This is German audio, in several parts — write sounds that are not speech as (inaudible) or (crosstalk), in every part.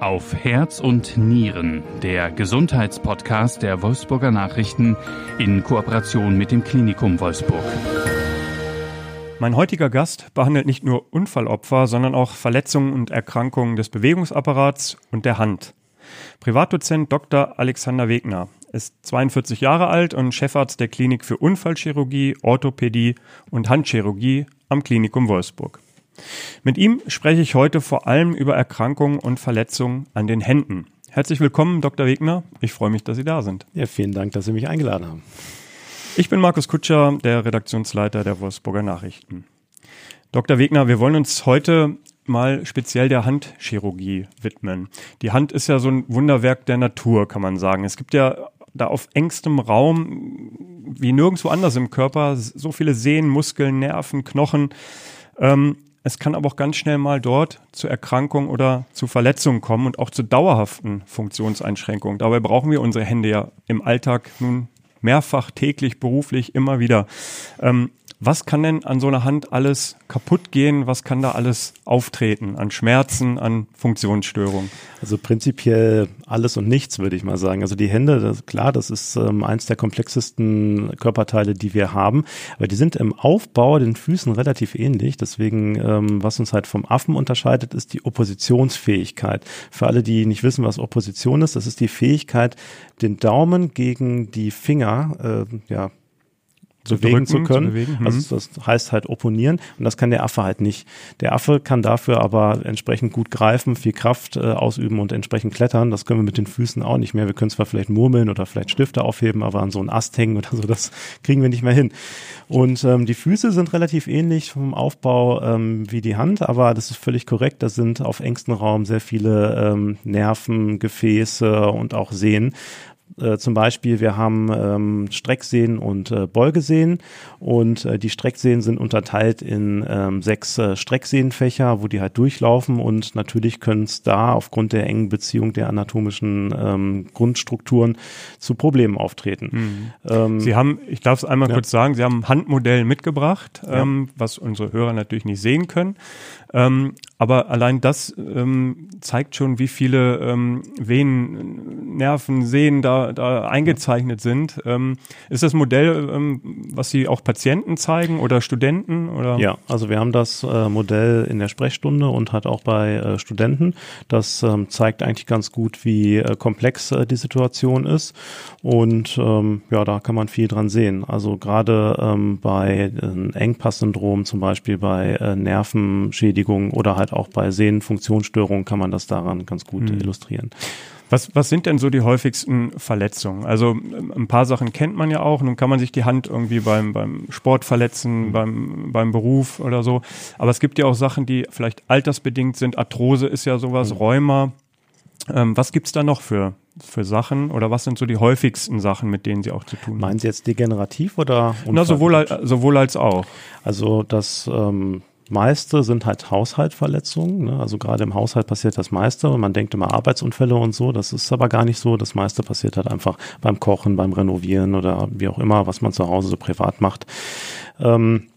Auf Herz und Nieren, der Gesundheitspodcast der Wolfsburger Nachrichten in Kooperation mit dem Klinikum Wolfsburg. Mein heutiger Gast behandelt nicht nur Unfallopfer, sondern auch Verletzungen und Erkrankungen des Bewegungsapparats und der Hand. Privatdozent Dr. Alexander Wegner ist 42 Jahre alt und Chefarzt der Klinik für Unfallchirurgie, Orthopädie und Handchirurgie am Klinikum Wolfsburg. Mit ihm spreche ich heute vor allem über Erkrankungen und Verletzungen an den Händen. Herzlich willkommen, Dr. Wegner. Ich freue mich, dass Sie da sind. Ja, vielen Dank, dass Sie mich eingeladen haben. Ich bin Markus Kutscher, der Redaktionsleiter der Wolfsburger Nachrichten. Dr. Wegner, wir wollen uns heute mal speziell der Handchirurgie widmen. Die Hand ist ja so ein Wunderwerk der Natur, kann man sagen. Es gibt ja da auf engstem Raum, wie nirgendwo anders im Körper, so viele Sehnen, Muskeln, Nerven, Knochen. Ähm, es kann aber auch ganz schnell mal dort zu Erkrankungen oder zu Verletzungen kommen und auch zu dauerhaften Funktionseinschränkungen. Dabei brauchen wir unsere Hände ja im Alltag nun mehrfach, täglich, beruflich, immer wieder. Ähm, was kann denn an so einer Hand alles kaputt gehen? Was kann da alles auftreten an Schmerzen, an Funktionsstörungen? Also prinzipiell alles und nichts, würde ich mal sagen. Also die Hände, das, klar, das ist ähm, eins der komplexesten Körperteile, die wir haben. Aber die sind im Aufbau den Füßen relativ ähnlich. Deswegen, ähm, was uns halt vom Affen unterscheidet, ist die Oppositionsfähigkeit. Für alle, die nicht wissen, was Opposition ist, das ist die Fähigkeit, den Daumen gegen die Finger äh, ja, zu bewegen zu können. Zu bewegen. Also mhm. das heißt halt opponieren und das kann der Affe halt nicht. Der Affe kann dafür aber entsprechend gut greifen, viel Kraft äh, ausüben und entsprechend klettern. Das können wir mit den Füßen auch nicht mehr. Wir können zwar vielleicht murmeln oder vielleicht Stifte aufheben, aber an so einen Ast hängen oder so, das kriegen wir nicht mehr hin. Und ähm, die Füße sind relativ ähnlich vom Aufbau ähm, wie die Hand, aber das ist völlig korrekt. Da sind auf engstem Raum sehr viele ähm, Nerven, Gefäße und auch Sehnen. Äh, zum Beispiel, wir haben ähm, Streckseen und äh, Beugeseen und äh, die Streckseen sind unterteilt in ähm, sechs äh, Streckseenfächer, wo die halt durchlaufen und natürlich können es da aufgrund der engen Beziehung der anatomischen ähm, Grundstrukturen zu Problemen auftreten. Mhm. Ähm, Sie haben, ich darf es einmal ja. kurz sagen, Sie haben ein Handmodell mitgebracht, ja. Ähm, was unsere Hörer natürlich nicht sehen können. Ähm, aber allein das ähm, zeigt schon, wie viele ähm, Venen, Nerven, Sehnen da, da eingezeichnet sind. Ähm, ist das Modell, ähm, was Sie auch Patienten zeigen oder Studenten? Oder? Ja, also wir haben das äh, Modell in der Sprechstunde und hat auch bei äh, Studenten. Das ähm, zeigt eigentlich ganz gut, wie äh, komplex äh, die Situation ist. Und ja, da kann man viel dran sehen. Also gerade bei äh, Engpass-Syndrom, zum Beispiel bei äh, Nervenschädigungen, Beschädigung oder halt auch bei Sehnenfunktionsstörungen kann man das daran ganz gut mhm. illustrieren. Was, was sind denn so die häufigsten Verletzungen? Also ein paar Sachen kennt man ja auch. Nun kann man sich die Hand irgendwie beim, beim Sport verletzen, mhm. beim, beim Beruf oder so. Aber es gibt ja auch Sachen, die vielleicht altersbedingt sind. Arthrose ist ja sowas, mhm. Rheuma. Ähm, was gibt's da noch für, für Sachen oder was sind so die häufigsten Sachen, mit denen Sie auch zu tun haben? Meinen Sie jetzt degenerativ oder? Na, sowohl, sowohl als auch. Also das ähm, meiste sind halt Haushaltverletzungen. Ne? Also gerade im Haushalt passiert das meiste und man denkt immer Arbeitsunfälle und so. Das ist aber gar nicht so. Das meiste passiert halt einfach beim Kochen, beim Renovieren oder wie auch immer, was man zu Hause so privat macht. Ähm,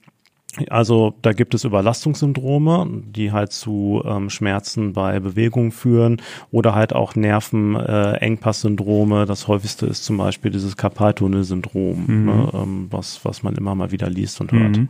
also da gibt es Überlastungssyndrome, die halt zu ähm, Schmerzen bei Bewegung führen oder halt auch Nervenengpasssyndrome. Äh, das häufigste ist zum Beispiel dieses Karpaltunnelsyndrom, mhm. ne, ähm, was, was man immer mal wieder liest und hört. Mhm.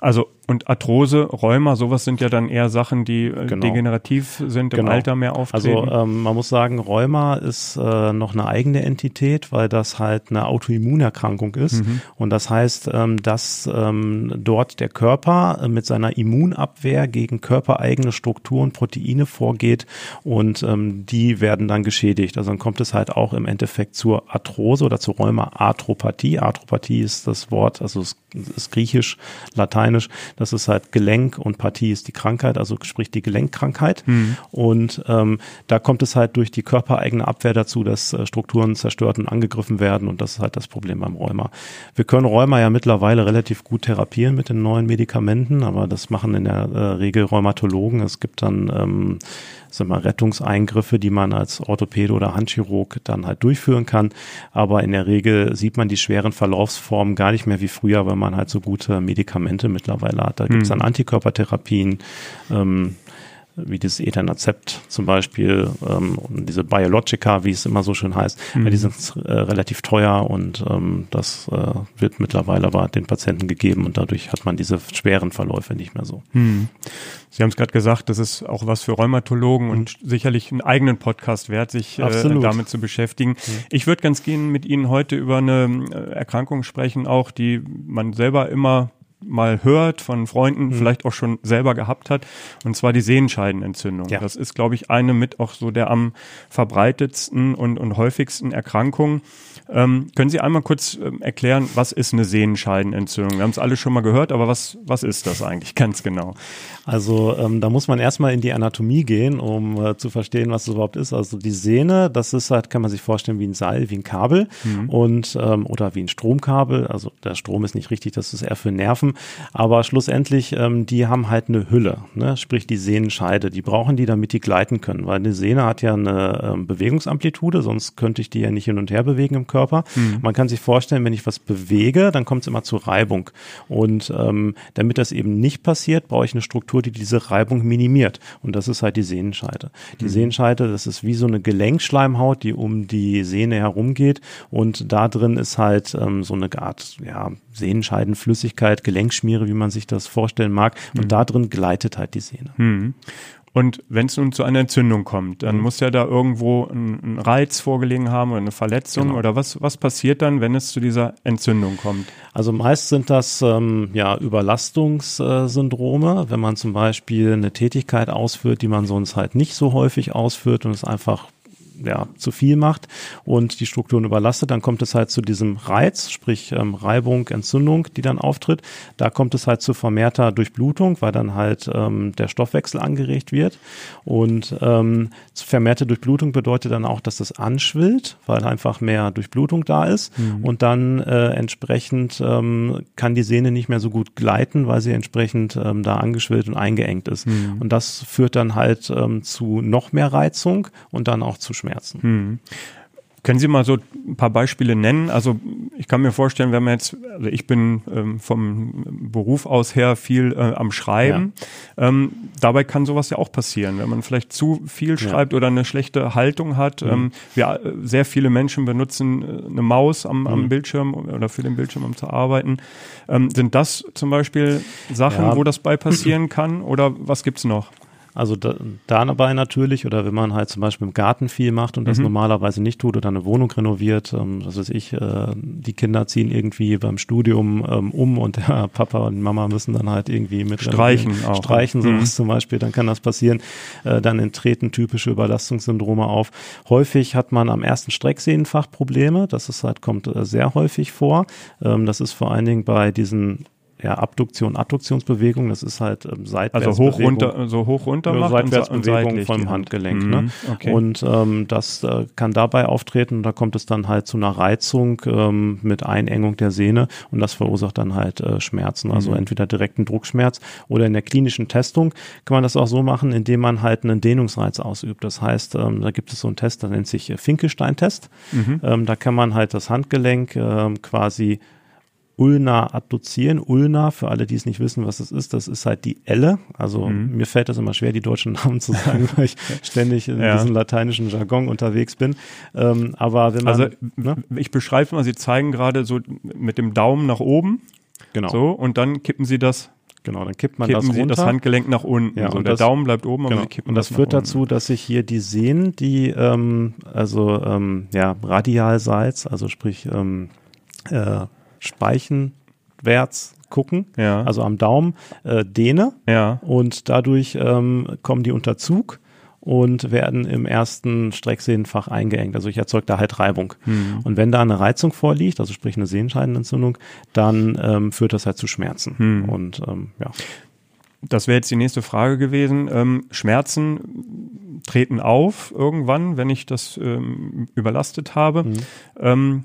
Also und Arthrose, Rheuma, sowas sind ja dann eher Sachen, die äh, genau. degenerativ sind, im genau. Alter mehr auftreten. Also ähm, man muss sagen, Rheuma ist äh, noch eine eigene Entität, weil das halt eine Autoimmunerkrankung ist. Mhm. Und das heißt, ähm, dass ähm, dort der Körper äh, mit seiner Immunabwehr gegen körpereigene Strukturen, Proteine vorgeht und ähm, die werden dann geschädigt. Also dann kommt es halt auch im Endeffekt zur Arthrose oder zur Rheuma-Arthropathie. Arthropathie ist das Wort, also es ist griechisch, lateinisch das ist halt Gelenk und Partie ist die Krankheit, also sprich die Gelenkkrankheit. Mhm. Und ähm, da kommt es halt durch die körpereigene Abwehr dazu, dass äh, Strukturen zerstört und angegriffen werden. Und das ist halt das Problem beim Rheuma. Wir können Rheuma ja mittlerweile relativ gut therapieren mit den neuen Medikamenten, aber das machen in der äh, Regel Rheumatologen. Es gibt dann ähm, sag mal, Rettungseingriffe, die man als Orthopäde oder Handchirurg dann halt durchführen kann. Aber in der Regel sieht man die schweren Verlaufsformen gar nicht mehr wie früher, weil man halt so gute Medikamente mittlerweile hat. Da gibt es dann mhm. Antikörpertherapien. Ähm, wie dieses Ethanacept zum Beispiel, ähm, und diese Biologica, wie es immer so schön heißt, mhm. die sind äh, relativ teuer und ähm, das äh, wird mittlerweile aber den Patienten gegeben und dadurch hat man diese schweren Verläufe nicht mehr so. Mhm. Sie haben es gerade gesagt, das ist auch was für Rheumatologen mhm. und sicherlich einen eigenen Podcast wert, sich äh, damit zu beschäftigen. Ich würde ganz gerne mit Ihnen heute über eine äh, Erkrankung sprechen, auch die man selber immer mal hört von Freunden, mhm. vielleicht auch schon selber gehabt hat, und zwar die Sehenscheidenentzündung. Ja. Das ist, glaube ich, eine mit auch so der am verbreitetsten und, und häufigsten Erkrankungen. Ähm, können Sie einmal kurz ähm, erklären, was ist eine Sehenscheidenentzündung? Wir haben es alle schon mal gehört, aber was, was ist das eigentlich (laughs) ganz genau? Also ähm, da muss man erstmal in die Anatomie gehen, um äh, zu verstehen, was es überhaupt ist. Also die Sehne, das ist halt, kann man sich vorstellen, wie ein Seil, wie ein Kabel mhm. und ähm, oder wie ein Stromkabel. Also der Strom ist nicht richtig, das ist eher für Nerven. Aber schlussendlich, ähm, die haben halt eine Hülle, ne? sprich die Sehnenscheide. Die brauchen die, damit die gleiten können, weil eine Sehne hat ja eine Bewegungsamplitude, sonst könnte ich die ja nicht hin und her bewegen im Körper. Mhm. Man kann sich vorstellen, wenn ich was bewege, dann kommt es immer zu Reibung. Und ähm, damit das eben nicht passiert, brauche ich eine Struktur, die diese Reibung minimiert. Und das ist halt die Sehnenscheide. Die mhm. Sehnenscheide, das ist wie so eine Gelenkschleimhaut, die um die Sehne herumgeht. Und da drin ist halt ähm, so eine Art ja, Sehnenscheidenflüssigkeit, Gelenkschmiere, wie man sich das vorstellen mag. Und mhm. da drin gleitet halt die Sehne. Und wenn es nun zu einer Entzündung kommt, dann mhm. muss ja da irgendwo ein, ein, Reiz vorgelegen haben oder eine Verletzung genau. oder was, was passiert dann, wenn es zu dieser Entzündung kommt? Also meist sind das ähm, ja Überlastungssyndrome, wenn man zum Beispiel eine Tätigkeit ausführt, die man sonst halt nicht so häufig ausführt und es einfach ja, zu viel macht und die Strukturen überlastet, dann kommt es halt zu diesem Reiz, sprich ähm, Reibung, Entzündung, die dann auftritt. Da kommt es halt zu vermehrter Durchblutung, weil dann halt ähm, der Stoffwechsel angeregt wird. Und ähm, vermehrte Durchblutung bedeutet dann auch, dass das anschwillt, weil einfach mehr Durchblutung da ist. Mhm. Und dann äh, entsprechend ähm, kann die Sehne nicht mehr so gut gleiten, weil sie entsprechend ähm, da angeschwillt und eingeengt ist. Mhm. Und das führt dann halt ähm, zu noch mehr Reizung und dann auch zu Schmerzen. Hm. Können Sie mal so ein paar Beispiele nennen? Also ich kann mir vorstellen, wenn man jetzt, also ich bin ähm, vom Beruf aus her viel äh, am Schreiben. Ja. Ähm, dabei kann sowas ja auch passieren, wenn man vielleicht zu viel schreibt ja. oder eine schlechte Haltung hat. Mhm. Ähm, wir, äh, sehr viele Menschen benutzen äh, eine Maus am, am mhm. Bildschirm oder für den Bildschirm, um zu arbeiten. Ähm, sind das zum Beispiel Sachen, ja. wo das bei passieren kann? Oder was gibt's noch? Also da, dabei natürlich, oder wenn man halt zum Beispiel im Garten viel macht und das mhm. normalerweise nicht tut oder eine Wohnung renoviert, ähm, was weiß ich, äh, die Kinder ziehen irgendwie beim Studium ähm, um und der (laughs) Papa und Mama müssen dann halt irgendwie mit streichen, auch. streichen sowas mhm. zum Beispiel, dann kann das passieren. Äh, dann treten typische Überlastungssyndrome auf. Häufig hat man am ersten Strecksehnenfach Probleme, das ist halt, kommt äh, sehr häufig vor. Ähm, das ist vor allen Dingen bei diesen ja, Abduktion, Adduktionsbewegung, das ist halt ähm, seitwärts. Also hoch runter, so hoch runter macht Seitwärtsbewegung vom Handgelenk. Ne? Mhm, okay. Und ähm, das äh, kann dabei auftreten. Da kommt es dann halt zu einer Reizung ähm, mit Einengung der Sehne und das verursacht dann halt äh, Schmerzen. Also mhm. entweder direkten Druckschmerz oder in der klinischen Testung kann man das auch so machen, indem man halt einen Dehnungsreiz ausübt. Das heißt, ähm, da gibt es so einen Test, der nennt sich Finkelstein-Test. Mhm. Ähm, da kann man halt das Handgelenk ähm, quasi ulnar adduzieren. Ulnar, für alle, die es nicht wissen, was das ist, das ist halt die Elle. Also mhm. mir fällt das immer schwer, die deutschen Namen zu sagen, (laughs) weil ich ständig in ja. diesem lateinischen Jargon unterwegs bin. Ähm, aber wenn man, also ne? ich beschreibe mal, Sie zeigen gerade so mit dem Daumen nach oben. Genau. So, und dann kippen Sie das Genau, dann kippt man Kippen das runter. das Handgelenk nach unten. Ja, so, und der das, Daumen bleibt oben, genau. und, und das, das führt dazu, dass sich hier die Sehnen, die ähm, also ähm, ja radialseits, also sprich ähm, äh, speichenwärts gucken, ja. also am Daumen, äh, dehne ja. und dadurch ähm, kommen die unter Zug und werden im ersten Strecksehnenfach eingeengt. Also ich erzeuge da halt Reibung. Mhm. Und wenn da eine Reizung vorliegt, also sprich eine Sehenscheidenentzündung, dann ähm, führt das halt zu Schmerzen. Mhm. Und ähm, ja. Das wäre jetzt die nächste Frage gewesen. Ähm, Schmerzen treten auf irgendwann, wenn ich das ähm, überlastet habe. Mhm.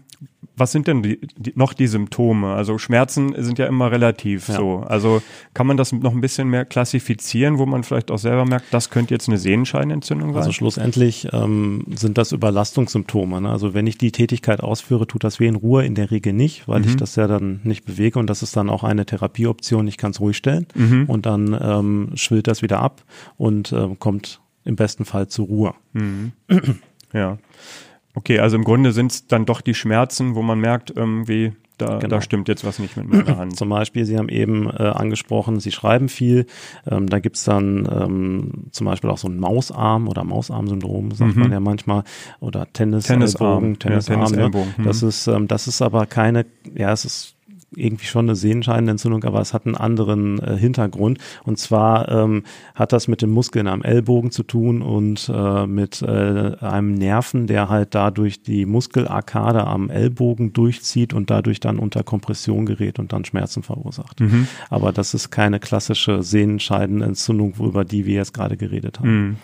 Was sind denn die, die, noch die Symptome? Also Schmerzen sind ja immer relativ ja. so. Also kann man das noch ein bisschen mehr klassifizieren, wo man vielleicht auch selber merkt, das könnte jetzt eine Sehenscheinentzündung sein? Also schlussendlich ähm, sind das Überlastungssymptome. Ne? Also wenn ich die Tätigkeit ausführe, tut das weh in Ruhe in der Regel nicht, weil mhm. ich das ja dann nicht bewege und das ist dann auch eine Therapieoption. Ich kann es ruhig stellen mhm. und dann ähm, schwillt das wieder ab und ähm, kommt im besten Fall zur Ruhe. Mhm. (clears throat) ja. Okay, also im Grunde sind es dann doch die Schmerzen, wo man merkt, irgendwie, da, genau. da stimmt jetzt was nicht mit meiner Hand. Zum Beispiel, Sie haben eben äh, angesprochen, Sie schreiben viel. Ähm, da gibt's dann ähm, zum Beispiel auch so ein Mausarm oder Mausarm-Syndrom, sagt mhm. man ja manchmal, oder Tennisarm, Tennisarm, ja, Tennis ne? mhm. Das ist, ähm, das ist aber keine, ja, es ist irgendwie schon eine Sehenscheidenentzündung, aber es hat einen anderen äh, Hintergrund. Und zwar ähm, hat das mit den Muskeln am Ellbogen zu tun und äh, mit äh, einem Nerven, der halt dadurch die Muskelarkade am Ellbogen durchzieht und dadurch dann unter Kompression gerät und dann Schmerzen verursacht. Mhm. Aber das ist keine klassische Sehenscheidenentzündung, über die wir jetzt gerade geredet haben. Mhm.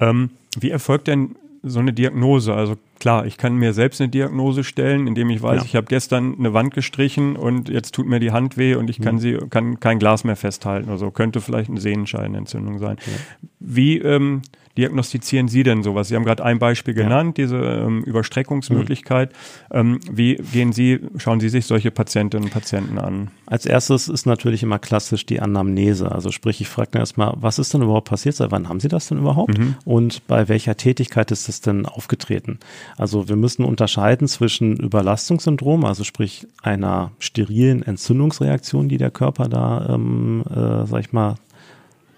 Ähm, wie erfolgt denn so eine Diagnose? Also klar, ich kann mir selbst eine Diagnose stellen, indem ich weiß, ja. ich habe gestern eine Wand gestrichen und jetzt tut mir die Hand weh und ich kann mhm. sie kann kein Glas mehr festhalten oder so. Könnte vielleicht eine Sehenscheidenentzündung sein. Ja. Wie ähm, diagnostizieren Sie denn sowas? Sie haben gerade ein Beispiel genannt, ja. diese ähm, Überstreckungsmöglichkeit. Mhm. Ähm, wie gehen Sie, schauen Sie sich solche Patientinnen und Patienten an? Als erstes ist natürlich immer klassisch die Anamnese. Also sprich, ich frage dann erstmal, was ist denn überhaupt passiert? Seit wann haben Sie das denn überhaupt? Mhm. Und bei welcher Tätigkeit ist das denn aufgetreten? Also wir müssen unterscheiden zwischen Überlastungssyndrom, also sprich einer sterilen Entzündungsreaktion, die der Körper da, ähm, äh, sag ich mal,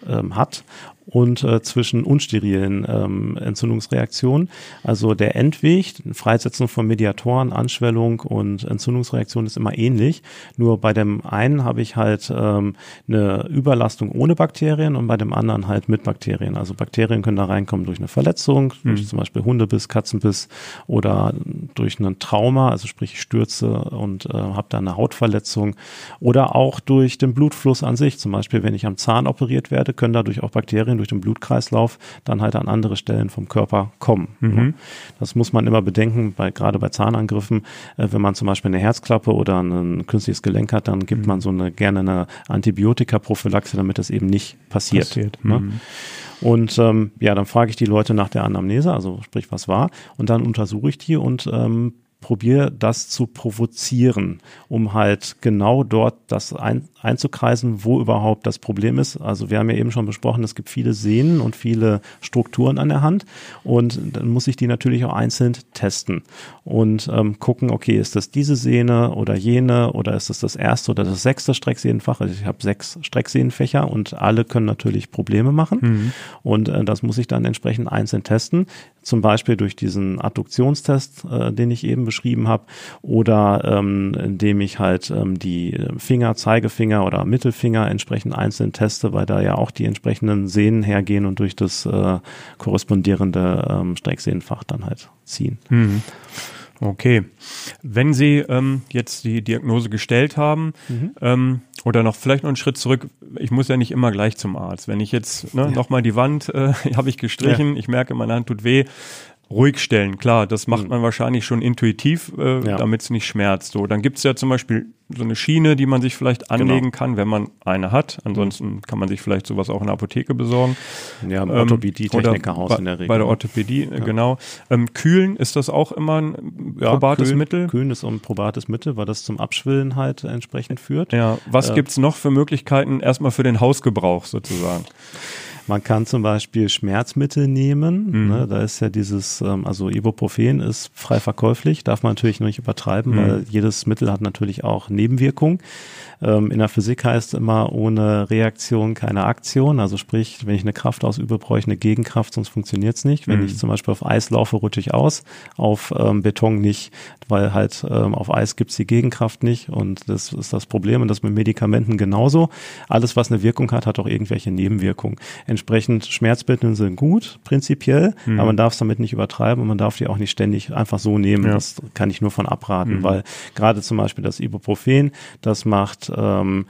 ähm, hat und äh, zwischen unsterilen ähm, Entzündungsreaktionen. Also der Endweg, Freisetzung von Mediatoren, Anschwellung und Entzündungsreaktion ist immer ähnlich. Nur bei dem einen habe ich halt ähm, eine Überlastung ohne Bakterien und bei dem anderen halt mit Bakterien. Also Bakterien können da reinkommen durch eine Verletzung, mhm. durch zum Beispiel Hundebiss, Katzenbiss oder durch ein Trauma, also sprich ich stürze und äh, habe da eine Hautverletzung oder auch durch den Blutfluss an sich. Zum Beispiel, wenn ich am Zahn operiert werde, können dadurch auch Bakterien Bakterien durch den Blutkreislauf dann halt an andere Stellen vom Körper kommen. Mhm. Das muss man immer bedenken, bei, gerade bei Zahnangriffen. Äh, wenn man zum Beispiel eine Herzklappe oder ein künstliches Gelenk hat, dann gibt mhm. man so eine gerne eine Antibiotika-Prophylaxe, damit das eben nicht passiert. passiert. Ne? Mhm. Und ähm, ja, dann frage ich die Leute nach der Anamnese, also sprich, was war, und dann untersuche ich die und ähm, probiere das zu provozieren, um halt genau dort das ein, einzukreisen, wo überhaupt das Problem ist. Also wir haben ja eben schon besprochen, es gibt viele Sehnen und viele Strukturen an der Hand und dann muss ich die natürlich auch einzeln testen und ähm, gucken, okay, ist das diese Sehne oder jene oder ist das das erste oder das sechste Strecksehnenfach? Also ich habe sechs Strecksehnenfächer und alle können natürlich Probleme machen mhm. und äh, das muss ich dann entsprechend einzeln testen zum Beispiel durch diesen Adduktionstest, äh, den ich eben beschrieben habe, oder ähm, indem ich halt ähm, die Finger, Zeigefinger oder Mittelfinger entsprechend einzeln teste, weil da ja auch die entsprechenden Sehnen hergehen und durch das äh, korrespondierende ähm, Strecksehnenfach dann halt ziehen. Mhm. Okay. Wenn Sie ähm, jetzt die Diagnose gestellt haben, mhm. ähm, oder noch vielleicht noch einen Schritt zurück, ich muss ja nicht immer gleich zum Arzt. Wenn ich jetzt ne, ja. nochmal die Wand äh, (laughs) habe ich gestrichen, ja. ich merke, meine Hand tut weh, ruhig stellen, klar, das macht mhm. man wahrscheinlich schon intuitiv, äh, ja. damit es nicht schmerzt. So, dann gibt's ja zum Beispiel so eine Schiene, die man sich vielleicht genau. anlegen genau. kann, wenn man eine hat. Ansonsten mhm. kann man sich vielleicht sowas auch in der Apotheke besorgen. Ja, im ähm, Orthopädie-Technikerhaus in der Regel. Bei der Orthopädie, ja. genau. Ähm, kühlen, ist das auch immer ein ja, probates kühlen, Mittel? Kühlen ist ein probates Mittel, weil das zum Abschwillen halt entsprechend führt. Ja, was äh, gibt's noch für Möglichkeiten erstmal für den Hausgebrauch sozusagen? Man kann zum Beispiel Schmerzmittel nehmen. Mhm. Ne, da ist ja dieses, ähm, also Ibuprofen ist frei verkäuflich, darf man natürlich nicht übertreiben, mhm. weil jedes Mittel hat natürlich auch Nebenwirkungen. Ähm, in der Physik heißt immer, ohne Reaktion keine Aktion. Also sprich, wenn ich eine Kraft ausübe, brauche ich eine Gegenkraft, sonst funktioniert es nicht. Wenn mhm. ich zum Beispiel auf Eis laufe, rutsche ich aus, auf ähm, Beton nicht, weil halt ähm, auf Eis gibt's die Gegenkraft nicht und das ist das Problem und das mit Medikamenten genauso. Alles, was eine Wirkung hat, hat auch irgendwelche Nebenwirkungen. Entsprechend Schmerzmittel sind gut, prinzipiell, mhm. aber man darf es damit nicht übertreiben und man darf die auch nicht ständig einfach so nehmen. Ja. Das kann ich nur von abraten, mhm. weil gerade zum Beispiel das Ibuprofen, das macht ähm,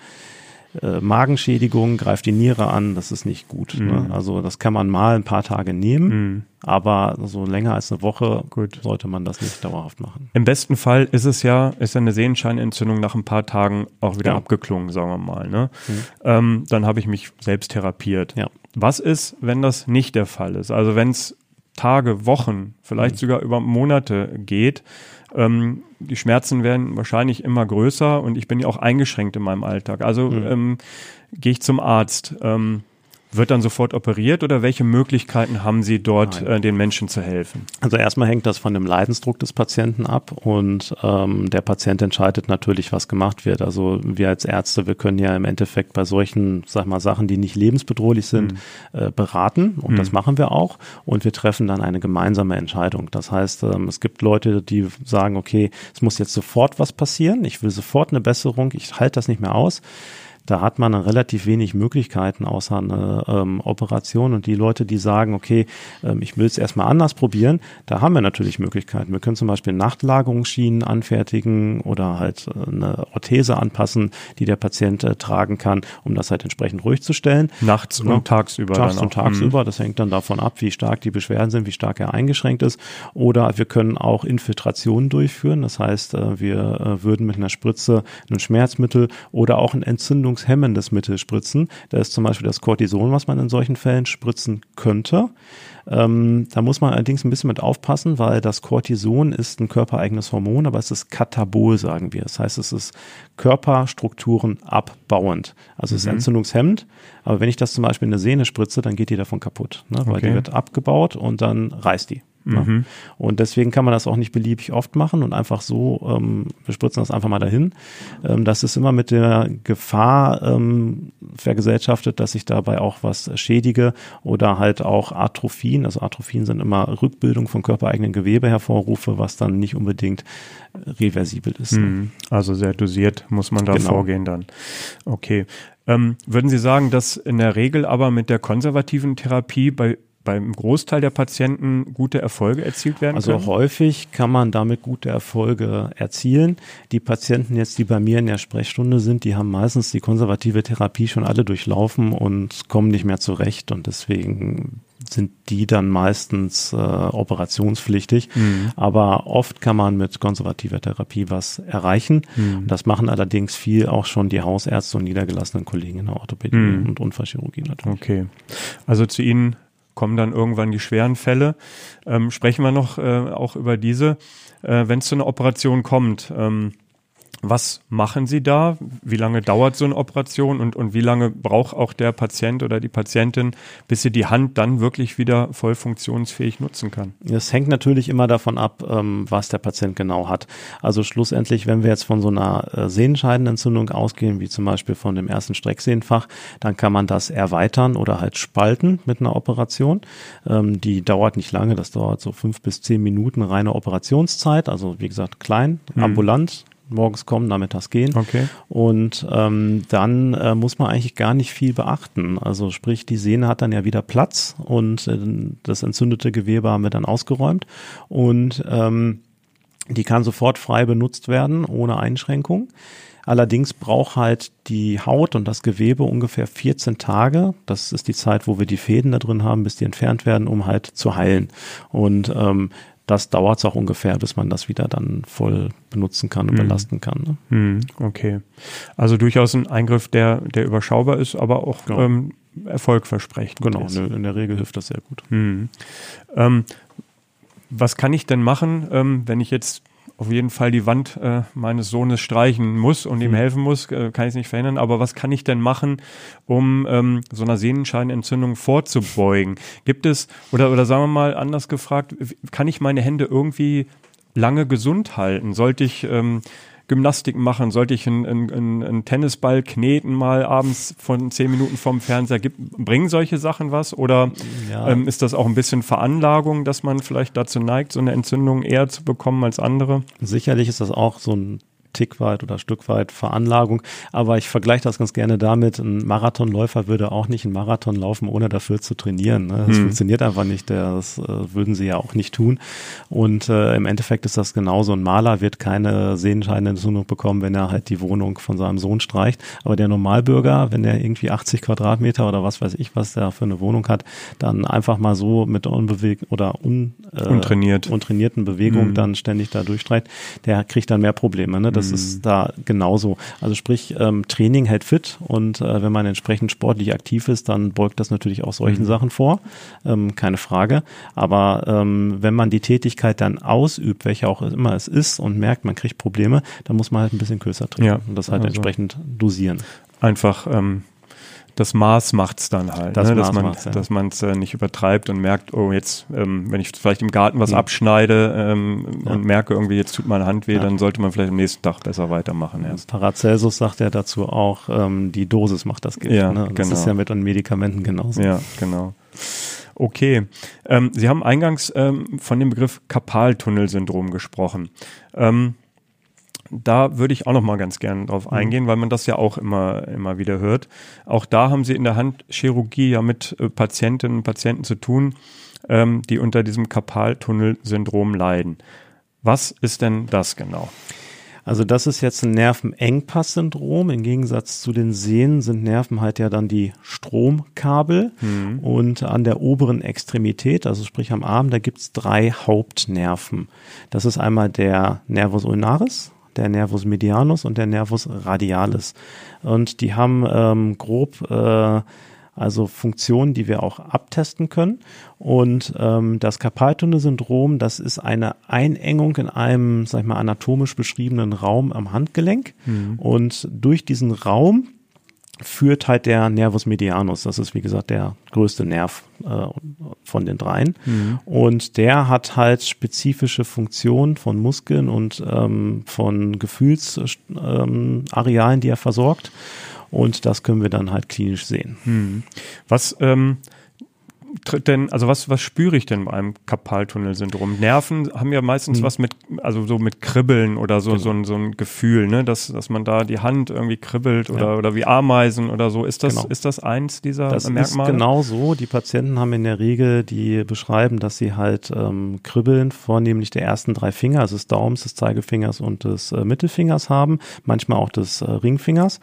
äh, Magenschädigung, greift die Niere an, das ist nicht gut. Ne? Mhm. Ne? Also das kann man mal ein paar Tage nehmen, Mhm. aber so länger als eine Woche Gut. sollte man das nicht dauerhaft machen. Im besten Fall ist es ja, ist eine Sehenscheinentzündung nach ein paar Tagen auch wieder Ja. abgeklungen, sagen wir mal. Ne? Mhm. Ähm, dann habe ich mich selbst therapiert. Ja. Was ist, wenn das nicht der Fall ist? Also wenn es Tage, Wochen, vielleicht Mhm. sogar über Monate geht, ähm, die Schmerzen werden wahrscheinlich immer größer und ich bin ja auch eingeschränkt in meinem Alltag. Also Mhm. ähm, gehe ich zum Arzt. Ähm, wird dann sofort operiert oder welche Möglichkeiten haben Sie dort, äh, den Menschen zu helfen? Also erstmal hängt das von dem Leidensdruck des Patienten ab und ähm, der Patient entscheidet natürlich, was gemacht wird. Also wir als Ärzte, wir können ja im Endeffekt bei solchen, sag mal, Sachen, die nicht lebensbedrohlich sind, äh, beraten und Mhm. das machen wir auch und wir treffen dann eine gemeinsame Entscheidung. Das heißt, ähm, es gibt Leute, die sagen, okay, es muss jetzt sofort was passieren, ich will sofort eine Besserung, ich halte das nicht mehr aus. Da hat man dann relativ wenig Möglichkeiten außer eine ähm, Operation. Und die Leute, die sagen, okay, ähm, ich will es erstmal anders probieren, da haben wir natürlich Möglichkeiten. Wir können zum Beispiel Nachtlagerungsschienen anfertigen oder halt äh, eine Orthese anpassen, die der Patient äh, tragen kann, um das halt entsprechend ruhig zu stellen. Nachts Ja. und tagsüber. Tags dann und. Mhm. tagsüber, das hängt dann davon ab, wie stark die Beschwerden sind, wie stark er eingeschränkt ist. Oder wir können auch Infiltrationen durchführen. Das heißt, äh, wir äh, würden mit einer Spritze ein Schmerzmittel oder auch ein entzündungshemmendes Mittel spritzen. Da ist zum Beispiel das Cortison, was man in solchen Fällen spritzen könnte. Ähm, da muss man allerdings ein bisschen mit aufpassen, weil das Cortison ist ein körpereigenes Hormon, aber es ist katabol, sagen wir. Das heißt, es ist Körperstrukturen abbauend. Also es ist Mhm. entzündungshemmend, aber wenn ich das zum Beispiel in eine Sehne spritze, dann geht die davon kaputt, ne? weil Okay. die wird abgebaut und dann reißt die. Ne? Mhm. Und deswegen kann man das auch nicht beliebig oft machen und einfach so, ähm, wir spritzen das einfach mal dahin. Ähm, das ist immer mit der Gefahr ähm, vergesellschaftet, dass ich dabei auch was schädige oder halt auch Atrophien, also Atrophien sind immer Rückbildung von körpereigenen Gewebe hervorrufe, was dann nicht unbedingt reversibel ist. ne? Mhm. Also sehr dosiert muss man da Genau. vorgehen dann. Okay. Ähm, würden Sie sagen, dass in der Regel aber mit der konservativen Therapie bei beim Großteil der Patienten gute Erfolge erzielt werden Also können? häufig kann man damit gute Erfolge erzielen. Die Patienten jetzt, die bei mir in der Sprechstunde sind, die haben meistens die konservative Therapie schon alle durchlaufen und kommen nicht mehr zurecht und deswegen sind die dann meistens äh, operationspflichtig. Mhm. Aber oft kann man mit konservativer Therapie was erreichen. Mhm. Das machen allerdings viel auch schon die Hausärzte und niedergelassenen Kollegen in der Orthopädie Mhm. und Unfallchirurgie natürlich. Okay. Also zu Ihnen kommen dann irgendwann die schweren Fälle. Ähm, sprechen wir noch äh, auch über diese. Äh, Wenn es zu einer Operation kommt, ähm, was machen Sie da? Wie lange dauert so eine Operation und, und wie lange braucht auch der Patient oder die Patientin, bis sie die Hand dann wirklich wieder voll funktionsfähig nutzen kann? Es hängt natürlich immer davon ab, ähm, was der Patient genau hat. Also schlussendlich, wenn wir jetzt von so einer äh, Sehenscheidenentzündung ausgehen, wie zum Beispiel von dem ersten Strecksehnenfach, dann kann man das erweitern oder halt spalten mit einer Operation. Ähm, die dauert nicht lange, das dauert so fünf bis zehn Minuten reine Operationszeit. Also wie gesagt, klein, Mhm. ambulant. Morgens kommen, nachmittags gehen. Okay. Und ähm, dann äh, muss man eigentlich gar nicht viel beachten. Also sprich, die Sehne hat dann ja wieder Platz und äh, das entzündete Gewebe haben wir dann ausgeräumt und ähm, die kann sofort frei benutzt werden, ohne Einschränkung. Allerdings braucht halt die Haut und das Gewebe ungefähr 14 Tage. Das ist die Zeit, wo wir die Fäden da drin haben, bis die entfernt werden, um halt zu heilen. Und ähm, das dauert es auch ungefähr, bis man das wieder dann voll benutzen kann und Mhm. belasten kann. Ne? Hm, okay. Also durchaus ein Eingriff, der, der überschaubar ist, aber auch Genau. ähm, erfolgversprechend Genau, ist. in der Regel hilft das sehr gut. Hm. Ähm, was kann ich denn machen, ähm, wenn ich jetzt auf jeden Fall die Wand äh, meines Sohnes streichen muss und ihm Mhm. helfen muss, äh, kann ich es nicht verhindern, aber was kann ich denn machen, um ähm, so einer Sehnenscheinentzündung vorzubeugen? Gibt es, oder, oder sagen wir mal anders gefragt, kann ich meine Hände irgendwie lange gesund halten? Sollte ich ähm, Gymnastik machen? Sollte ich einen, einen, einen Tennisball kneten mal abends von zehn Minuten vorm Fernseher? Gibt, bringen solche Sachen was? Oder Ja. ähm, ist das auch ein bisschen Veranlagung, dass man vielleicht dazu neigt, so eine Entzündung eher zu bekommen als andere? Sicherlich ist das auch so ein Tick weit oder Stück weit Veranlagung. Aber ich vergleiche das ganz gerne damit, ein Marathonläufer würde auch nicht einen Marathon laufen, ohne dafür zu trainieren. Ne? Das hm. funktioniert einfach nicht. Das äh, würden sie ja auch nicht tun. Und äh, im Endeffekt ist das genauso. Ein Maler wird keine Sehenscheinentzündung bekommen, wenn er halt die Wohnung von seinem Sohn streicht. Aber der Normalbürger, wenn der irgendwie 80 Quadratmeter oder was weiß ich, was der für eine Wohnung hat, dann einfach mal so mit unbewegt oder un, äh, untrainiert. untrainierten Bewegung mhm. dann ständig da durchstreicht, der kriegt dann mehr Probleme. Ne? Das mhm. ist da genauso. Also sprich, ähm, Training hält fit und äh, wenn man entsprechend sportlich aktiv ist, dann beugt das natürlich auch solchen mhm. Sachen vor. Ähm, keine Frage. Aber ähm, wenn man die Tätigkeit dann ausübt, welche auch immer es ist und merkt, man kriegt Probleme, dann muss man halt ein bisschen kürzer trainieren ja. und das halt also entsprechend dosieren. Einfach ähm, das Maß macht's dann halt, das ne? dass man ja. dass man es äh, nicht übertreibt und merkt, oh jetzt, ähm, wenn ich vielleicht im Garten was mhm. abschneide ähm, ja. und merke irgendwie jetzt tut meine Hand weh, ja. dann sollte man vielleicht am nächsten Tag besser weitermachen. Erst. Paracelsus sagt ja dazu auch, ähm, die Dosis macht das Gift. Ja, ne? Das genau. ist ja mit den Medikamenten genauso. Ja, genau. Okay. Ähm, Sie haben eingangs ähm, von dem Begriff Kapaltunnelsyndrom gesprochen. Ähm, da würde ich auch noch mal ganz gerne drauf mhm. eingehen, weil man das ja auch immer, immer wieder hört. Auch da haben Sie in der Handchirurgie ja mit äh, Patientinnen und Patienten zu tun, ähm, die unter diesem Karpaltunnelsyndrom leiden. Was ist denn das genau? Also das ist jetzt ein Nervenengpass-Syndrom. Im Gegensatz zu den Sehnen sind Nerven halt ja dann die Stromkabel. Mhm. Und an der oberen Extremität, also sprich am Arm, da gibt's drei Hauptnerven. Das ist einmal der Nervus ulnaris, der Nervus medianus und der Nervus radialis. Und die haben ähm, grob äh, also Funktionen, die wir auch abtesten können. Und ähm, das Carpal-Tunnel-Syndrom, das ist eine Einengung in einem, sag ich mal, anatomisch beschriebenen Raum am Handgelenk. Mhm. Und durch diesen Raum führt halt der Nervus medianus. Das ist, wie gesagt, der größte Nerv äh, von den dreien. Mhm. Und der hat halt spezifische Funktionen von Muskeln und ähm, von Gefühlsarealen, ähm, die er versorgt. Und das können wir dann halt klinisch sehen. Mhm. Was ähm, tritt denn, also was, was spüre ich denn bei einem Karpaltunnelsyndrom? Nerven haben ja meistens mhm. was mit, also so mit Kribbeln oder so, genau. so, ein, so ein Gefühl, ne, dass, dass man da die Hand irgendwie kribbelt oder, ja. oder wie Ameisen oder so. Ist das, genau. ist das eins dieser das Merkmale? Ist genau so. Die Patienten haben in der Regel, die beschreiben, dass sie halt ähm, Kribbeln vornehmlich der ersten drei Finger, also des Daumens, des Zeigefingers und des äh, Mittelfingers haben, manchmal auch des äh, Ringfingers.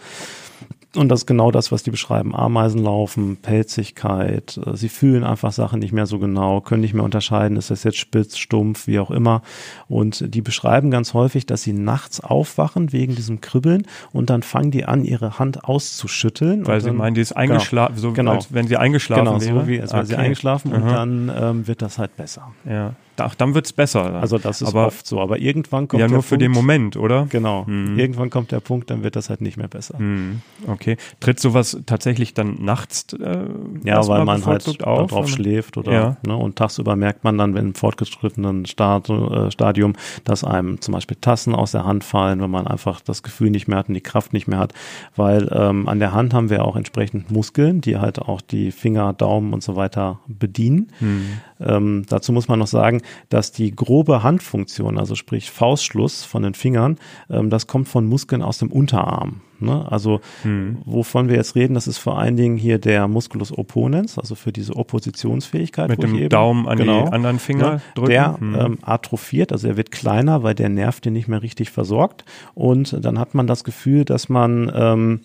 Und das ist genau das, was die beschreiben. Ameisen laufen, Pelzigkeit, äh, sie fühlen einfach Sachen nicht mehr so genau, können nicht mehr unterscheiden, ist das jetzt spitz, stumpf, wie auch immer. Und die beschreiben ganz häufig, dass sie nachts aufwachen wegen diesem Kribbeln und dann fangen die an, ihre Hand auszuschütteln. Weil sie meinen, die ist eingeschlafen, genau, so genau. als wenn sie eingeschlafen genau, wäre. Genau, so wie als wäre okay. sie eingeschlafen und dann ähm, wird das halt besser. Ja. Ach, dann wird's besser. Also das ist aber, oft so. Aber irgendwann kommt ja der nur für den Moment, oder? Genau. Mhm. Irgendwann kommt der Punkt, dann wird das halt nicht mehr besser. Mhm. Okay. Tritt sowas tatsächlich dann nachts? Äh, ja, weil man halt auf, drauf schläft oder ja. ne, und tagsüber merkt man dann, wenn im fortgeschrittenen Start, äh, Stadium, dass einem zum Beispiel Tassen aus der Hand fallen, wenn man einfach das Gefühl nicht mehr hat und die Kraft nicht mehr hat, weil ähm, an der Hand haben wir auch entsprechend Muskeln, die halt auch die Finger, Daumen und so weiter bedienen. Mhm. Ähm, dazu muss man noch sagen, dass die grobe Handfunktion, also sprich Faustschluss von den Fingern, ähm, das kommt von Muskeln aus dem Unterarm. Ne? Also hm. wovon wir jetzt reden, das ist vor allen Dingen hier der Musculus opponens, also für diese Oppositionsfähigkeit. Mit dem eben, Daumen an genau, die anderen Finger ja, drücken. Der hm. ähm, atrophiert, also er wird kleiner, weil der Nerv den nicht mehr richtig versorgt. Und dann hat man das Gefühl, dass man ähm,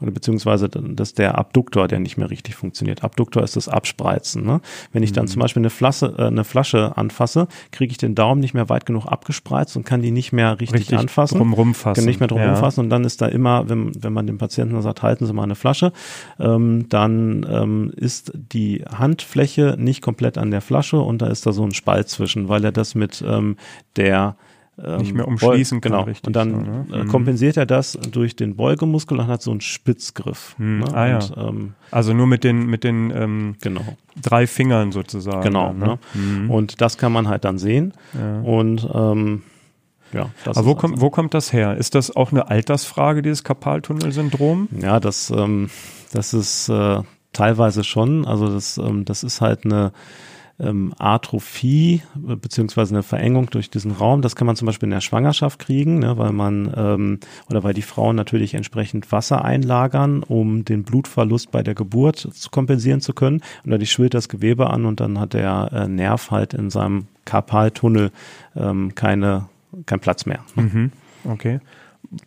oder beziehungsweise dass der Abduktor, der nicht mehr richtig funktioniert. Abduktor ist das Abspreizen. Ne? Wenn ich dann mhm. zum Beispiel eine Flasche, äh, eine Flasche anfasse, kriege ich den Daumen nicht mehr weit genug abgespreizt und kann die nicht mehr richtig, richtig anfassen. Drum fassen. Kann nicht mehr drum ja. rumfassen und dann ist da immer, wenn, wenn man dem Patienten sagt, halten Sie mal eine Flasche, ähm, dann ähm, ist die Handfläche nicht komplett an der Flasche und da ist da so ein Spalt zwischen, weil er das mit ähm, der ähm, nicht mehr umschließen kann. Genau. Richtig und dann so, ne? Äh, mhm. kompensiert er das durch den Beugemuskel und hat so einen Spitzgriff. Mhm. Ne? Ah, ja. Und, ähm, also nur mit den, mit den ähm, genau. drei Fingern sozusagen. Genau. ne? ne? Mhm. Und das kann man halt dann sehen. Ja. Und ähm, ja, Aber wo, kommt, wo kommt das her? Ist das auch eine Altersfrage, dieses Karpaltunnelsyndrom? Ja, das, ähm, das ist äh, teilweise schon. Also das, ähm, das ist halt eine ähm, Atrophie äh, beziehungsweise eine Verengung durch diesen Raum. Das kann man zum Beispiel in der Schwangerschaft kriegen, ne, weil man ähm, oder weil die Frauen natürlich entsprechend Wasser einlagern, um den Blutverlust bei der Geburt zu kompensieren zu können. Und dadurch schwillt das Gewebe an und dann hat der äh, Nerv halt in seinem Karpaltunnel ähm, keine, kein Platz mehr. Ne? Mhm. Okay.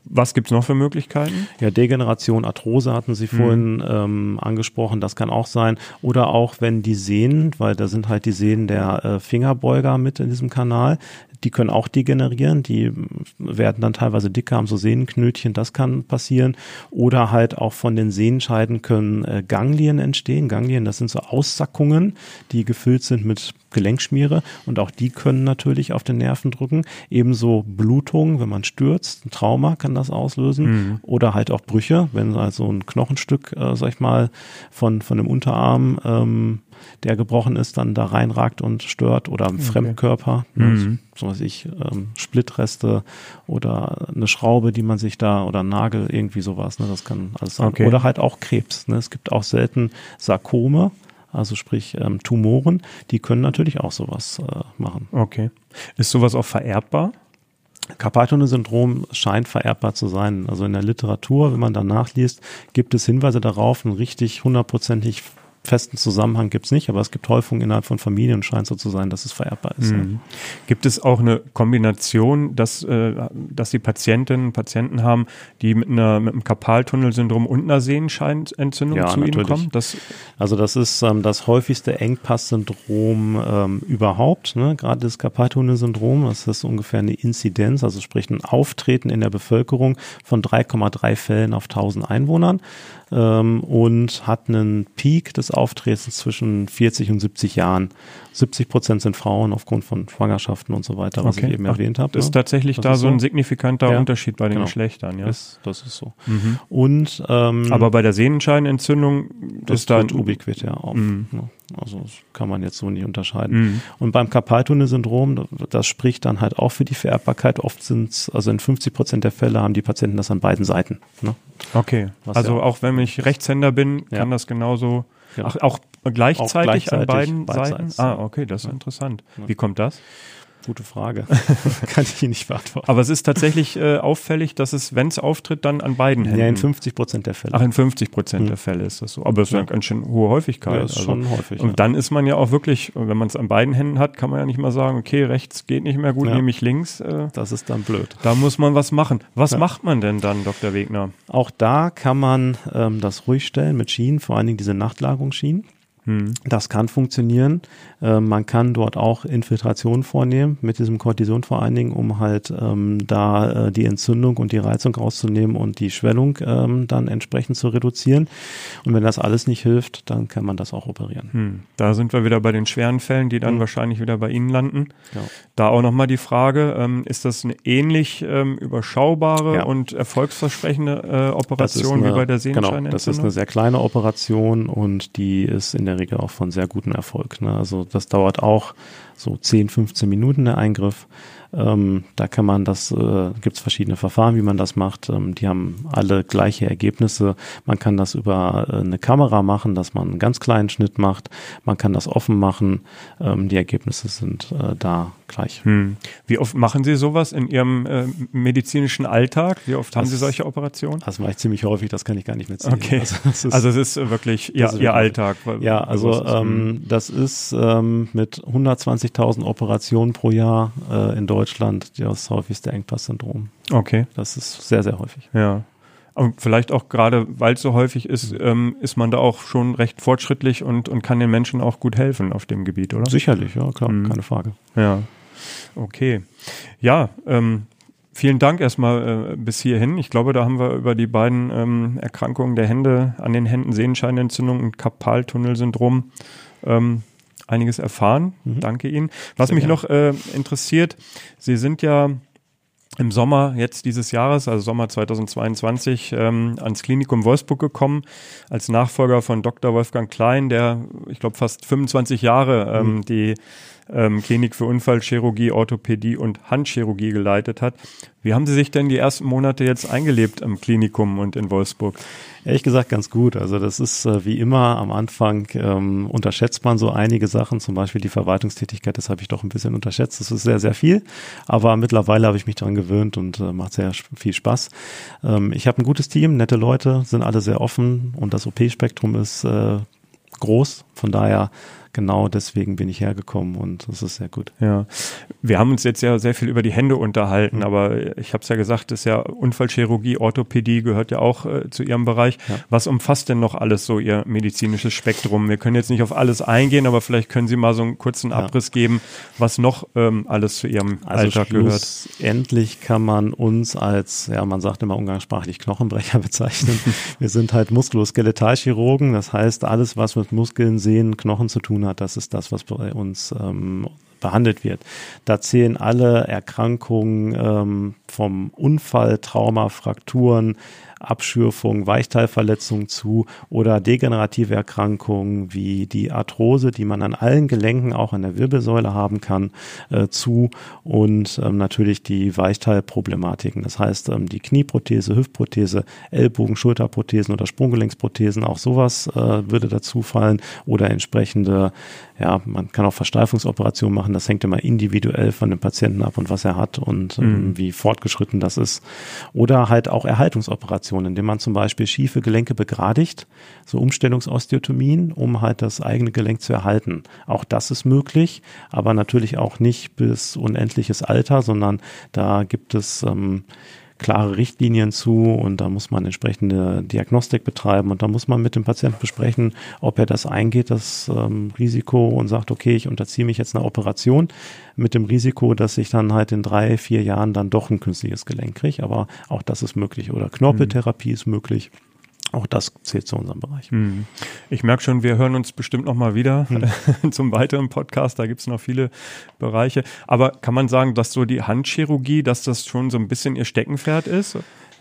Was gibt's noch für Möglichkeiten? Ja, Degeneration, Arthrose hatten Sie vorhin mhm. ähm, angesprochen, das kann auch sein. Oder auch wenn die Sehnen, weil da sind halt die Sehnen der äh, Fingerbeuger mit in diesem Kanal, die können auch degenerieren, die werden dann teilweise dicker, haben so Sehnenknötchen, das kann passieren. Oder halt auch von den Sehnenscheiden können äh, Ganglien entstehen. Ganglien, das sind so Aussackungen, die gefüllt sind mit Gelenkschmiere und auch die können natürlich auf den Nerven drücken. Ebenso Blutung, wenn man stürzt, ein Trauma kann das auslösen mhm. oder halt auch Brüche, wenn also ein Knochenstück, äh, sag ich mal, von, von dem Unterarm ähm, der gebrochen ist, dann da reinragt und stört oder okay. Fremdkörper, ne, mhm. so was ich, ähm, Splittreste oder eine Schraube, die man sich da oder ein Nagel, irgendwie sowas, ne, das kann alles sein. Okay. Oder halt auch Krebs. Ne? Es gibt auch selten Sarkome, also sprich ähm, Tumoren, die können natürlich auch sowas äh, machen. Okay. Ist sowas auch vererbbar? Carpal-Tunnel-Syndrom scheint vererbbar zu sein. Also in der Literatur, wenn man da nachliest, gibt es Hinweise darauf, ein richtig hundertprozentig festen Zusammenhang gibt es nicht, aber es gibt Häufungen innerhalb von Familien und scheint so zu sein, dass es vererbbar ist. Mhm. Gibt es auch eine Kombination, dass, äh, dass die Patientinnen und Patienten haben, die mit, einer, mit einem Karpaltunnelsyndrom und einer Sehenscheinentzündung ja, zu natürlich. Ihnen kommen? Das also das ist ähm, das häufigste Engpasssyndrom ähm, überhaupt, ne? gerade das Karpaltunnelsyndrom, das ist ungefähr eine Inzidenz, also sprich ein Auftreten in der Bevölkerung von 3,3 Fällen auf 1000 Einwohnern ähm, und hat einen Peak des Auftretens zwischen 40 und 70 Jahren. 70 Prozent sind Frauen aufgrund von Schwangerschaften und so weiter, was okay. ich eben Ach, erwähnt habe. Das ist ne? tatsächlich das da ist so ein signifikanter ja, Unterschied bei den genau. Geschlechtern, ja. Das, das ist so. Mhm. Und ähm, aber bei der Sehnenscheinentzündung das ist da ubiquit ja auch. Mhm. Ne? Also das kann man jetzt so nicht unterscheiden. Mhm. Und beim Karpaltunnelsyndrom, das spricht dann halt auch für die Vererbbarkeit. Oft sind es, also in 50 Prozent der Fälle haben die Patienten das an beiden Seiten. Ne? Okay. Was also ja auch wenn ich Rechtshänder bin, kann ja. das genauso Genau. Ach, auch gleichzeitig, auch gleichzeitig an beiden Seiten? Ah, okay, das ist ja. interessant. Wie kommt das? Gute Frage. (laughs) Kann ich Ihnen nicht beantworten. Aber es ist tatsächlich äh, auffällig, dass es, wenn es auftritt, dann an beiden Händen. Ja, in 50 Prozent der Fälle. Ach, in 50 Prozent hm. der Fälle ist das so. Aber es ist ja. eine ganz schön hohe Häufigkeit. Ja, ist also. schon häufig. Und ja. dann ist man ja auch wirklich, wenn man es an beiden Händen hat, kann man ja nicht mal sagen, okay, rechts geht nicht mehr gut, ja. nehme ich links. Äh, das ist dann blöd. Da muss man was machen. Was macht man denn dann, Dr. Wegner? Auch da kann man ähm, das ruhig stellen mit Schienen, vor allen Dingen diese Nachtlagerungsschienen. Hm. Das kann funktionieren. Äh, man kann dort auch Infiltration vornehmen mit diesem Cortison vor allen Dingen, um halt ähm, da äh, die Entzündung und die Reizung rauszunehmen und die Schwellung ähm, dann entsprechend zu reduzieren. Und wenn das alles nicht hilft, dann kann man das auch operieren. Hm. Da sind wir wieder bei den schweren Fällen, die dann hm. wahrscheinlich wieder bei Ihnen landen. Ja. Da auch nochmal die Frage, ähm, ist das eine ähnlich ähm, überschaubare ja. und erfolgsversprechende äh, Operation eine, wie bei der Sehenscheinentzündung? Genau, das ist eine sehr kleine Operation und die ist in der Regel auch von sehr gutem Erfolg. Ne? Also das dauert auch so 10, 15 Minuten der Eingriff. Ähm, da kann man das, äh, gibt es verschiedene Verfahren, wie man das macht. Ähm, die haben alle gleiche Ergebnisse. Man kann das über äh, eine Kamera machen, dass man einen ganz kleinen Schnitt macht. Man kann das offen machen. Ähm, die Ergebnisse sind äh, da gleich. Hm. Wie oft machen Sie sowas in Ihrem äh, medizinischen Alltag? Wie oft das, haben Sie solche Operationen? Das mache ich ziemlich häufig, das kann ich gar nicht mehr zählen. Okay. Also, ist, also es ist wirklich Ihr, ist Ihr Alltag. Ja, also ähm, das ist ähm, mit 120.000 Operationen pro Jahr äh, in Deutschland das häufigste Engpass-Syndrom. Okay. Das ist sehr, sehr häufig. Ja. Und vielleicht auch gerade, weil es so häufig ist, ähm, ist man da auch schon recht fortschrittlich und, und kann den Menschen auch gut helfen auf dem Gebiet, oder? Sicherlich, ja, klar, mhm. keine Frage. Ja. Okay. Ja, ähm, vielen Dank erstmal äh, bis hierhin. Ich glaube, da haben wir über die beiden ähm, Erkrankungen der Hände, an den Händen Sehenscheinentzündung und Karpaltunnelsyndrom ähm, einiges erfahren. Mhm. Danke Ihnen. Was Sehr mich gern. noch äh, interessiert, Sie sind ja im Sommer jetzt dieses Jahres, also Sommer 2022, ähm, ans Klinikum Wolfsburg gekommen, als Nachfolger von Dr. Wolfgang Klein, der, ich glaube, fast 25 Jahre ähm, mhm. die ähm, Klinik für Unfallchirurgie, Orthopädie und Handchirurgie geleitet hat. Wie haben Sie sich denn die ersten Monate jetzt eingelebt im Klinikum und in Wolfsburg? Ehrlich gesagt ganz gut. Also das ist äh, wie immer am Anfang ähm, unterschätzt man so einige Sachen, zum Beispiel die Verwaltungstätigkeit, das habe ich doch ein bisschen unterschätzt. Das ist sehr, sehr viel, aber mittlerweile habe ich mich daran gewöhnt und äh, macht sehr viel Spaß. Ähm, ich habe ein gutes Team, nette Leute, sind alle sehr offen und das OP-Spektrum ist äh, groß. Von daher genau deswegen bin ich hergekommen und das ist sehr gut. Ja, wir haben uns jetzt ja sehr viel über die Hände unterhalten, mhm. aber ich habe es ja gesagt, das ist ja Unfallchirurgie, Orthopädie gehört ja auch äh, zu Ihrem Bereich. Ja. Was umfasst denn noch alles so Ihr medizinisches Spektrum? Wir können jetzt nicht auf alles eingehen, aber vielleicht können Sie mal so einen kurzen Abriss ja. geben, was noch ähm, alles zu Ihrem also Alltag gehört. Endlich kann man uns als, ja, man sagt immer umgangssprachlich Knochenbrecher (laughs) bezeichnen. wir sind halt Muskuloskeletalchirurgen, das heißt alles, was mit Muskeln, Sehnen, Knochen zu tun hat. Das ist das, was bei uns ähm, behandelt wird. Da zählen alle Erkrankungen ähm, vom Unfall, Trauma, Frakturen, Abschürfung, Weichteilverletzung zu oder degenerative Erkrankungen wie die Arthrose, die man an allen Gelenken, auch an der Wirbelsäule haben kann, äh, zu und ähm, natürlich die Weichteilproblematiken. Das heißt, ähm, die Knieprothese, Hüftprothese, Ellbogen, Schulterprothesen oder Sprunggelenksprothesen, auch sowas äh, würde dazu fallen oder entsprechende, ja, man kann auch Versteifungsoperationen machen. Das hängt immer individuell von dem Patienten ab und was er hat und ähm, mhm. wie fortgeschritten das ist. Oder halt auch Erhaltungsoperationen Operationen, indem man zum Beispiel schiefe Gelenke begradigt, so Umstellungsosteotomien, um halt das eigene Gelenk zu erhalten. Auch das ist möglich, aber natürlich auch nicht bis unendliches Alter, sondern da gibt es ähm, klare Richtlinien zu und da muss man entsprechende Diagnostik betreiben und da muss man mit dem Patienten besprechen, ob er das eingeht, das ähm, Risiko und sagt, okay, ich unterziehe mich jetzt einer Operation mit dem Risiko, dass ich dann halt in drei, vier Jahren dann doch ein künstliches Gelenk kriege. Aber auch das ist möglich oder Knorpeltherapie mhm. ist möglich. Auch das zählt zu unserem Bereich. Mhm. Ich merke schon, wir hören uns bestimmt nochmal wieder mhm. (laughs) zum weiteren Podcast. Da gibt es noch viele Bereiche. Aber kann man sagen, dass so die Handchirurgie, dass das schon so ein bisschen ihr Steckenpferd ist?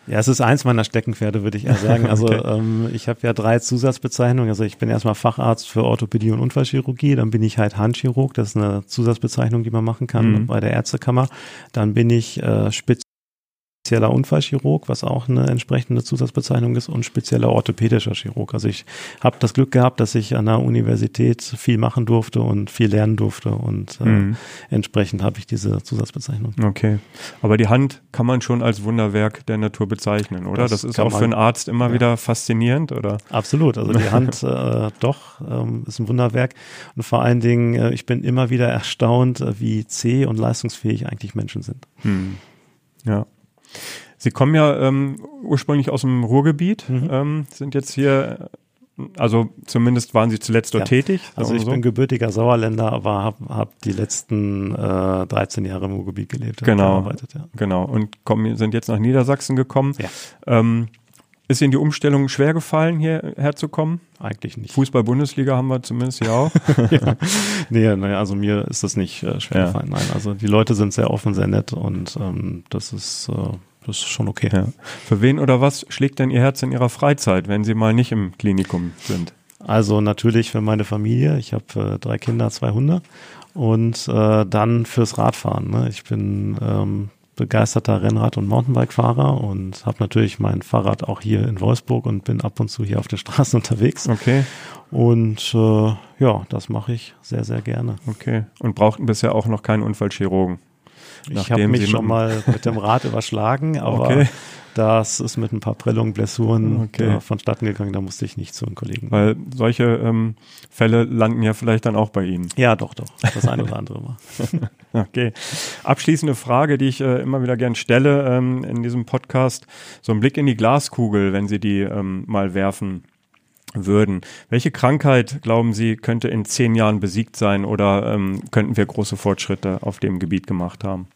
Ja, es ist eins meiner Steckenpferde, würde ich eher sagen. (laughs) Also okay. ähm, ich habe ja drei Zusatzbezeichnungen. Also ich bin erstmal Facharzt für Orthopädie und Unfallchirurgie, dann bin ich halt Handchirurg, das ist eine Zusatzbezeichnung, die man machen kann mhm. bei der Ärztekammer. Dann bin ich äh, Spitz spezieller Unfallchirurg, was auch eine entsprechende Zusatzbezeichnung ist, und spezieller orthopädischer Chirurg. Also ich habe das Glück gehabt, dass ich an der Universität viel machen durfte und viel lernen durfte und äh, mhm. entsprechend habe ich diese Zusatzbezeichnung. Okay, aber die Hand kann man schon als Wunderwerk der Natur bezeichnen, oder? Das, das ist auch man, für einen Arzt immer ja. wieder faszinierend, oder? Absolut, also die (laughs) Hand äh, doch ähm, ist ein Wunderwerk und vor allen Dingen, äh, ich bin immer wieder erstaunt, äh, wie zäh und leistungsfähig eigentlich Menschen sind. Mhm. Ja. Sie kommen ja ähm, ursprünglich aus dem Ruhrgebiet, mhm. ähm, sind jetzt hier, also zumindest waren Sie zuletzt dort ja. tätig. Also ich so. bin gebürtiger Sauerländer, aber habe hab die letzten äh, 13 Jahre im Ruhrgebiet gelebt. Genau, ja. genau. Und kommen, sind jetzt nach Niedersachsen gekommen. Ja. Ähm, ist Ihnen die Umstellung schwer gefallen, hierher zu kommen? Eigentlich nicht. Fußball-Bundesliga haben wir zumindest hier auch. (laughs) ja. Nee, naja, also mir ist das nicht äh, schwer gefallen. Nein, also die Leute sind sehr offen, sehr nett und ähm, das ist, äh, das ist schon okay. Ja. Für wen oder was schlägt denn Ihr Herz in Ihrer Freizeit, wenn Sie mal nicht im Klinikum sind? Also natürlich für meine Familie. Ich habe äh, drei Kinder, zwei Hunde und äh, dann fürs Radfahren. Ne? Ich bin ähm, begeisterter Rennrad- und Mountainbike-Fahrer und habe natürlich mein Fahrrad auch hier in Wolfsburg und bin ab und zu hier auf der Straße (laughs) unterwegs. Okay. Und äh, ja, das mache ich sehr, sehr gerne. Okay. Und brauchten bisher auch noch keinen Unfallchirurgen? Ich habe mich schon mal mit dem Rad überschlagen, (laughs) aber okay. Das ist mit ein paar Prellungen, Blessuren okay. vonstatten gegangen. Da musste ich nicht zu einem Kollegen. Weil solche ähm, Fälle landen ja vielleicht dann auch bei Ihnen. Ja, doch, doch. Das eine oder andere Mal. (laughs) okay. Abschließende Frage, die ich äh, immer wieder gern stelle ähm, in diesem Podcast. So ein Blick in die Glaskugel, wenn Sie die ähm, mal werfen würden. Welche Krankheit, glauben Sie, könnte in zehn Jahren besiegt sein oder ähm, könnten wir große Fortschritte auf dem Gebiet gemacht haben?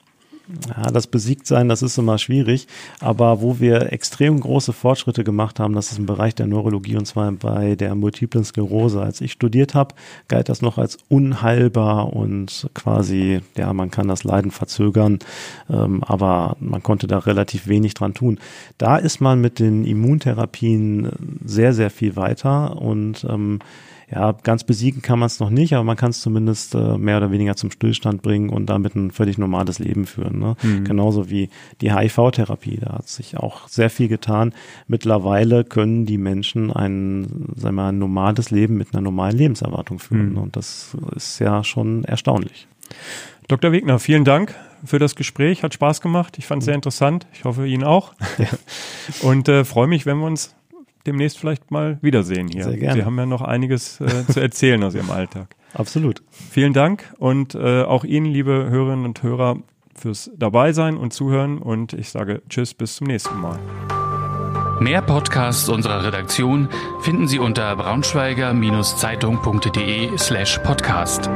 Ja, das besiegt sein, das ist immer schwierig. Aber wo wir extrem große Fortschritte gemacht haben, das ist im Bereich der Neurologie und zwar bei der multiplen Sklerose. Als ich studiert habe, galt das noch als unheilbar und quasi, ja, man kann das Leiden verzögern, ähm, aber man konnte da relativ wenig dran tun. Da ist man mit den Immuntherapien sehr, sehr viel weiter und ähm, ja, ganz besiegen kann man es noch nicht, aber man kann es zumindest äh, mehr oder weniger zum Stillstand bringen und damit ein völlig normales Leben führen. Ne? Mhm. Genauso wie die HIV-Therapie. Da hat sich auch sehr viel getan. Mittlerweile können die Menschen ein, sagen wir mal, ein normales Leben mit einer normalen Lebenserwartung führen. Mhm. Und das ist ja schon erstaunlich. Dr. Wegner, vielen Dank für das Gespräch. Hat Spaß gemacht. Ich fand es sehr interessant. Ich hoffe, Ihnen auch. Ja. Und äh, freue mich, wenn wir uns demnächst vielleicht mal wiedersehen hier. Sehr gerne. Sie haben ja noch einiges äh, zu erzählen aus Ihrem Alltag. (laughs) Absolut. Vielen Dank und äh, auch Ihnen, liebe Hörerinnen und Hörer, fürs Dabeisein und Zuhören. Und ich sage Tschüss, bis zum nächsten Mal. Mehr Podcasts unserer Redaktion finden Sie unter braunschweiger-zeitung.de slash podcast.